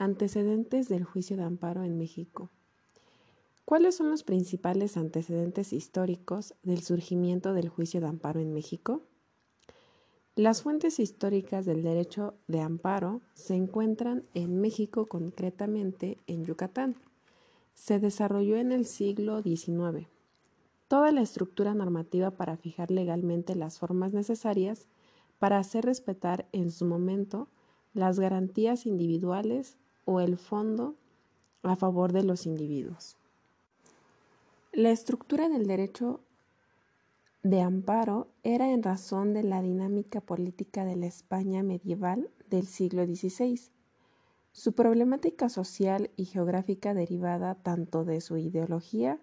Antecedentes del juicio de amparo en México. ¿Cuáles son los principales antecedentes históricos del surgimiento del juicio de amparo en México? Las fuentes históricas del derecho de amparo se encuentran en México, concretamente en Yucatán. Se desarrolló en el siglo XIX. Toda la estructura normativa para fijar legalmente las formas necesarias para hacer respetar en su momento las garantías individuales o el fondo a favor de los individuos. La estructura del derecho de amparo era en razón de la dinámica política de la España medieval del siglo XVI, su problemática social y geográfica derivada tanto de su ideología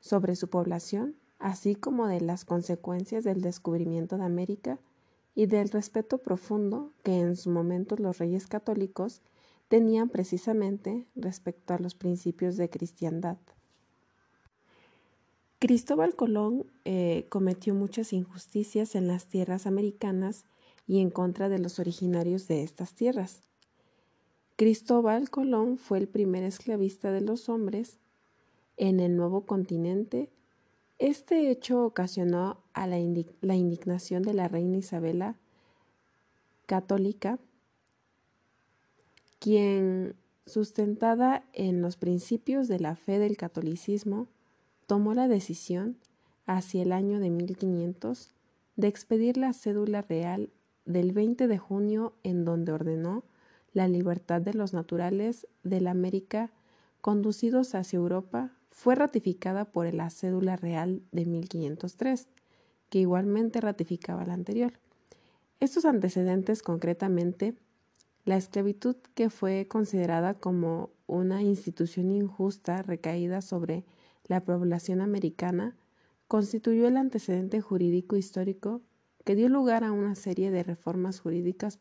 sobre su población, así como de las consecuencias del descubrimiento de América y del respeto profundo que en su momento los reyes católicos tenían precisamente respecto a los principios de cristiandad. Cristóbal Colón eh, cometió muchas injusticias en las tierras americanas y en contra de los originarios de estas tierras. Cristóbal Colón fue el primer esclavista de los hombres en el nuevo continente. Este hecho ocasionó a la indignación de la reina Isabela católica quien, sustentada en los principios de la fe del catolicismo, tomó la decisión, hacia el año de 1500, de expedir la cédula real del 20 de junio en donde ordenó la libertad de los naturales de la América conducidos hacia Europa fue ratificada por la cédula real de 1503, que igualmente ratificaba la anterior. Estos antecedentes concretamente la esclavitud, que fue considerada como una institución injusta recaída sobre la población americana, constituyó el antecedente jurídico histórico que dio lugar a una serie de reformas jurídicas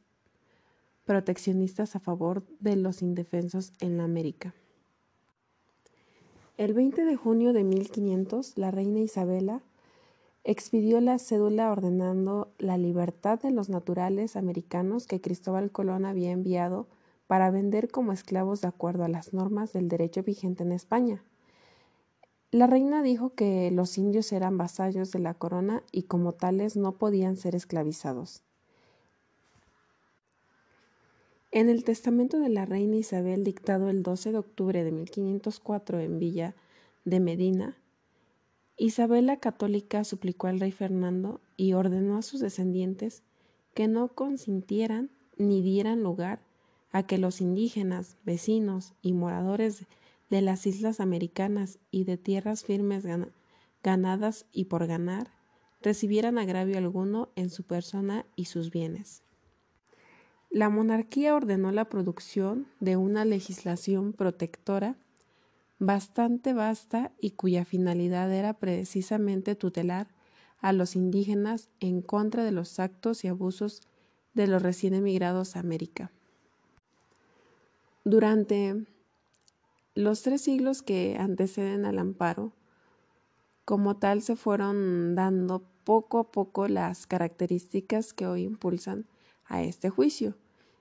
proteccionistas a favor de los indefensos en la América. El 20 de junio de 1500, la reina Isabela expidió la cédula ordenando la libertad de los naturales americanos que Cristóbal Colón había enviado para vender como esclavos de acuerdo a las normas del derecho vigente en España. La reina dijo que los indios eran vasallos de la corona y como tales no podían ser esclavizados. En el testamento de la reina Isabel dictado el 12 de octubre de 1504 en Villa de Medina, Isabel la Católica suplicó al rey Fernando y ordenó a sus descendientes que no consintieran ni dieran lugar a que los indígenas, vecinos y moradores de las islas americanas y de tierras firmes ganadas y por ganar recibieran agravio alguno en su persona y sus bienes. La monarquía ordenó la producción de una legislación protectora bastante vasta y cuya finalidad era precisamente tutelar a los indígenas en contra de los actos y abusos de los recién emigrados a América. Durante los tres siglos que anteceden al amparo, como tal se fueron dando poco a poco las características que hoy impulsan a este juicio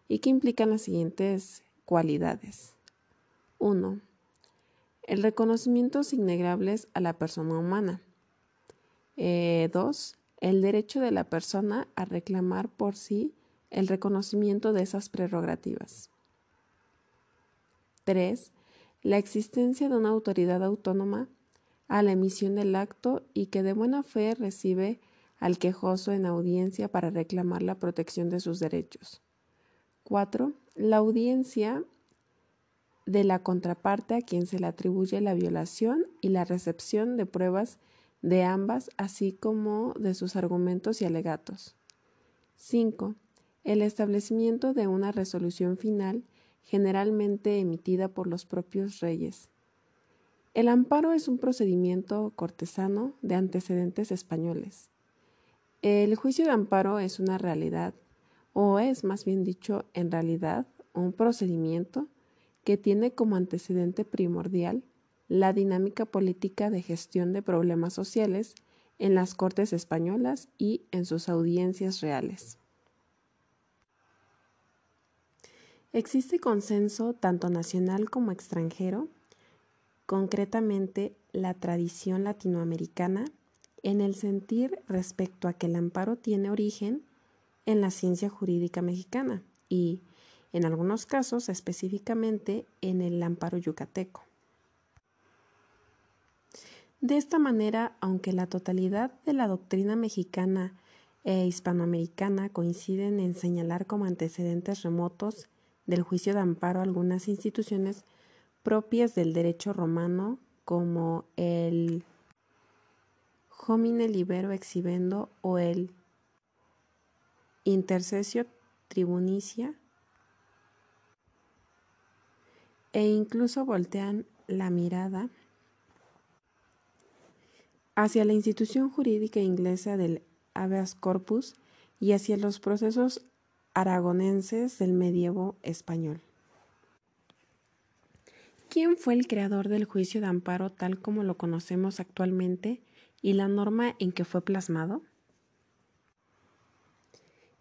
y que implican las siguientes cualidades. 1 el reconocimiento innegables a la persona humana. 2. Eh, el derecho de la persona a reclamar por sí el reconocimiento de esas prerrogativas. 3. La existencia de una autoridad autónoma a la emisión del acto y que de buena fe recibe al quejoso en audiencia para reclamar la protección de sus derechos. 4. La audiencia de la contraparte a quien se le atribuye la violación y la recepción de pruebas de ambas, así como de sus argumentos y alegatos. 5. El establecimiento de una resolución final generalmente emitida por los propios reyes. El amparo es un procedimiento cortesano de antecedentes españoles. El juicio de amparo es una realidad, o es más bien dicho, en realidad, un procedimiento que tiene como antecedente primordial la dinámica política de gestión de problemas sociales en las Cortes españolas y en sus audiencias reales. Existe consenso tanto nacional como extranjero, concretamente la tradición latinoamericana, en el sentir respecto a que el amparo tiene origen en la ciencia jurídica mexicana y, en algunos casos, específicamente en el amparo yucateco. De esta manera, aunque la totalidad de la doctrina mexicana e hispanoamericana coinciden en señalar como antecedentes remotos del juicio de amparo algunas instituciones propias del derecho romano como el homine libero exhibendo o el intercesio tribunicia e incluso voltean la mirada hacia la institución jurídica inglesa del habeas corpus y hacia los procesos aragonenses del medievo español. ¿Quién fue el creador del juicio de amparo tal como lo conocemos actualmente y la norma en que fue plasmado?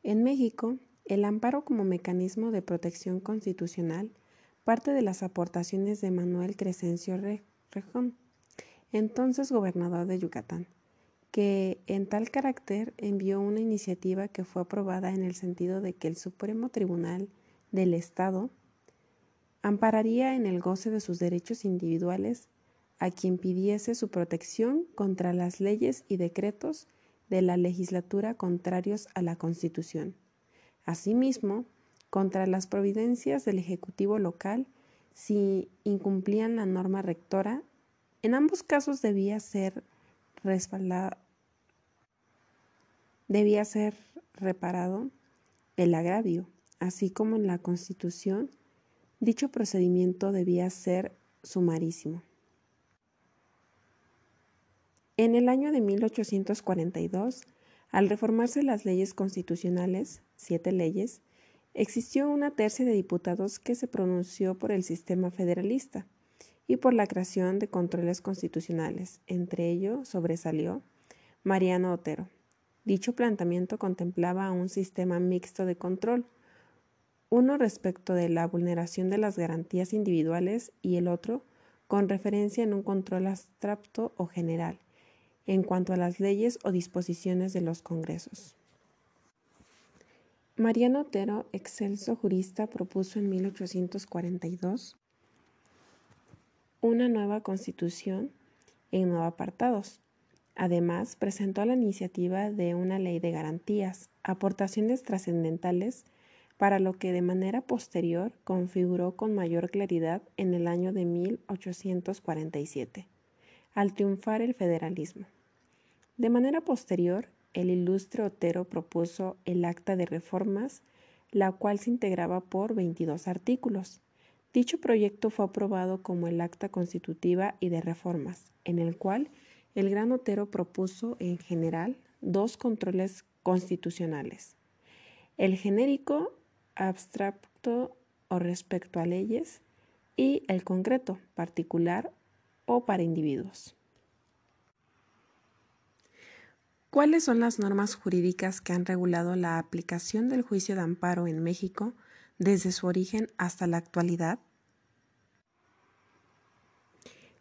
En México, el amparo como mecanismo de protección constitucional parte de las aportaciones de Manuel Crescencio Rejón, entonces gobernador de Yucatán, que en tal carácter envió una iniciativa que fue aprobada en el sentido de que el Supremo Tribunal del Estado ampararía en el goce de sus derechos individuales a quien pidiese su protección contra las leyes y decretos de la legislatura contrarios a la Constitución. Asimismo, contra las providencias del Ejecutivo local si incumplían la norma rectora en ambos casos debía ser debía ser reparado el agravio, así como en la Constitución, dicho procedimiento debía ser sumarísimo. En el año de 1842, al reformarse las leyes constitucionales, siete leyes, existió una tercia de diputados que se pronunció por el sistema federalista y por la creación de controles constitucionales. Entre ellos sobresalió Mariano Otero. Dicho planteamiento contemplaba un sistema mixto de control, uno respecto de la vulneración de las garantías individuales y el otro con referencia en un control abstracto o general, en cuanto a las leyes o disposiciones de los congresos. Mariano Otero, excelso jurista, propuso en 1842 una nueva constitución en nueve apartados. Además, presentó la iniciativa de una ley de garantías, aportaciones trascendentales para lo que de manera posterior configuró con mayor claridad en el año de 1847, al triunfar el federalismo. De manera posterior, el ilustre Otero propuso el Acta de Reformas, la cual se integraba por 22 artículos, Dicho proyecto fue aprobado como el Acta Constitutiva y de Reformas, en el cual el Gran Otero propuso en general dos controles constitucionales. El genérico, abstracto o respecto a leyes, y el concreto, particular o para individuos. ¿Cuáles son las normas jurídicas que han regulado la aplicación del juicio de amparo en México desde su origen hasta la actualidad?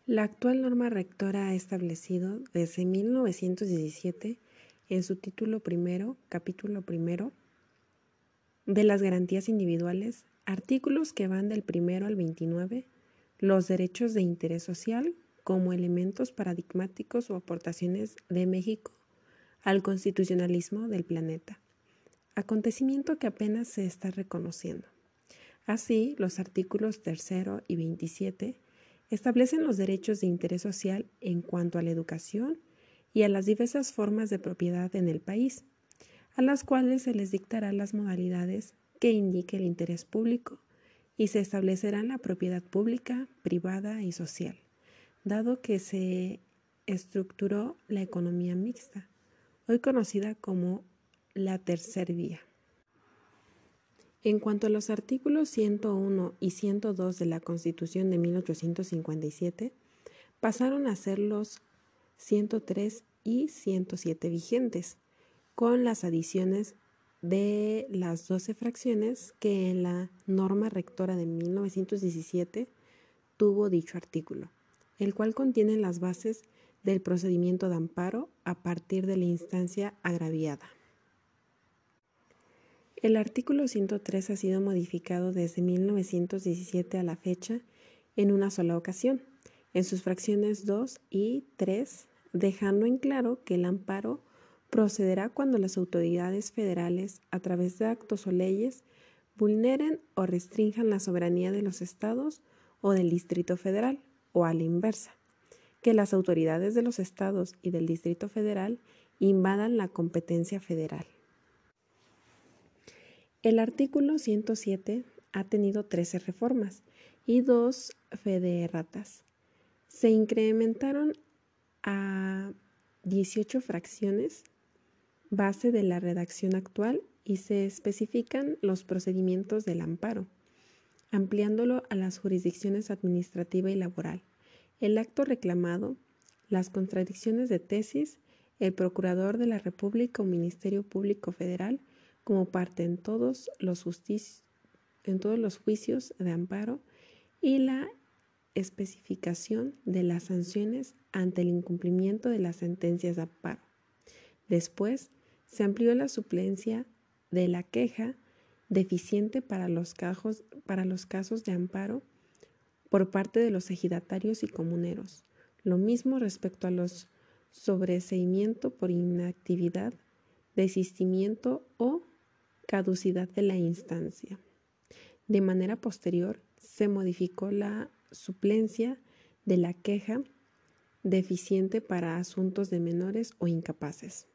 La actual norma rectora ha establecido desde 1917 en su título primero, capítulo primero, de las garantías individuales, artículos que van del primero al 29, los derechos de interés social como elementos paradigmáticos o aportaciones de México al constitucionalismo del planeta, acontecimiento que apenas se está reconociendo. Así, los artículos tercero y 27 establecen los derechos de interés social en cuanto a la educación y a las diversas formas de propiedad en el país, a las cuales se les dictará las modalidades que indique el interés público y se establecerán la propiedad pública, privada y social, dado que se estructuró la economía mixta, hoy conocida como la tercer vía. En cuanto a los artículos 101 y 102 de la Constitución de 1857, pasaron a ser los 103 y 107 vigentes, con las adiciones de las 12 fracciones que en la norma rectora de 1917 tuvo dicho artículo, el cual contiene las bases del procedimiento de amparo a partir de la instancia agraviada. El artículo 103 ha sido modificado desde 1917 a la fecha en una sola ocasión, en sus fracciones 2 y 3, dejando en claro que el amparo procederá cuando las autoridades federales, a través de actos o leyes, vulneren o restrinjan la soberanía de los estados o del Distrito Federal, o a la inversa, que las autoridades de los estados y del Distrito Federal invadan la competencia federal. El artículo 107 ha tenido 13 reformas y dos federatas. Se incrementaron a 18 fracciones base de la redacción actual y se especifican los procedimientos del amparo, ampliándolo a las jurisdicciones administrativa y laboral, el acto reclamado, las contradicciones de tesis, el Procurador de la República o Ministerio Público Federal como parte en todos los, juicios de amparo y la especificación de las sanciones ante el incumplimiento de las sentencias de amparo. Después, se amplió la suplencia de la queja deficiente para los casos de amparo por parte de los ejidatarios y comuneros. Lo mismo respecto a los sobreseimiento por inactividad, desistimiento o caducidad de la instancia. De manera posterior, se modificó la suplencia de la queja deficiente para asuntos de menores o incapaces.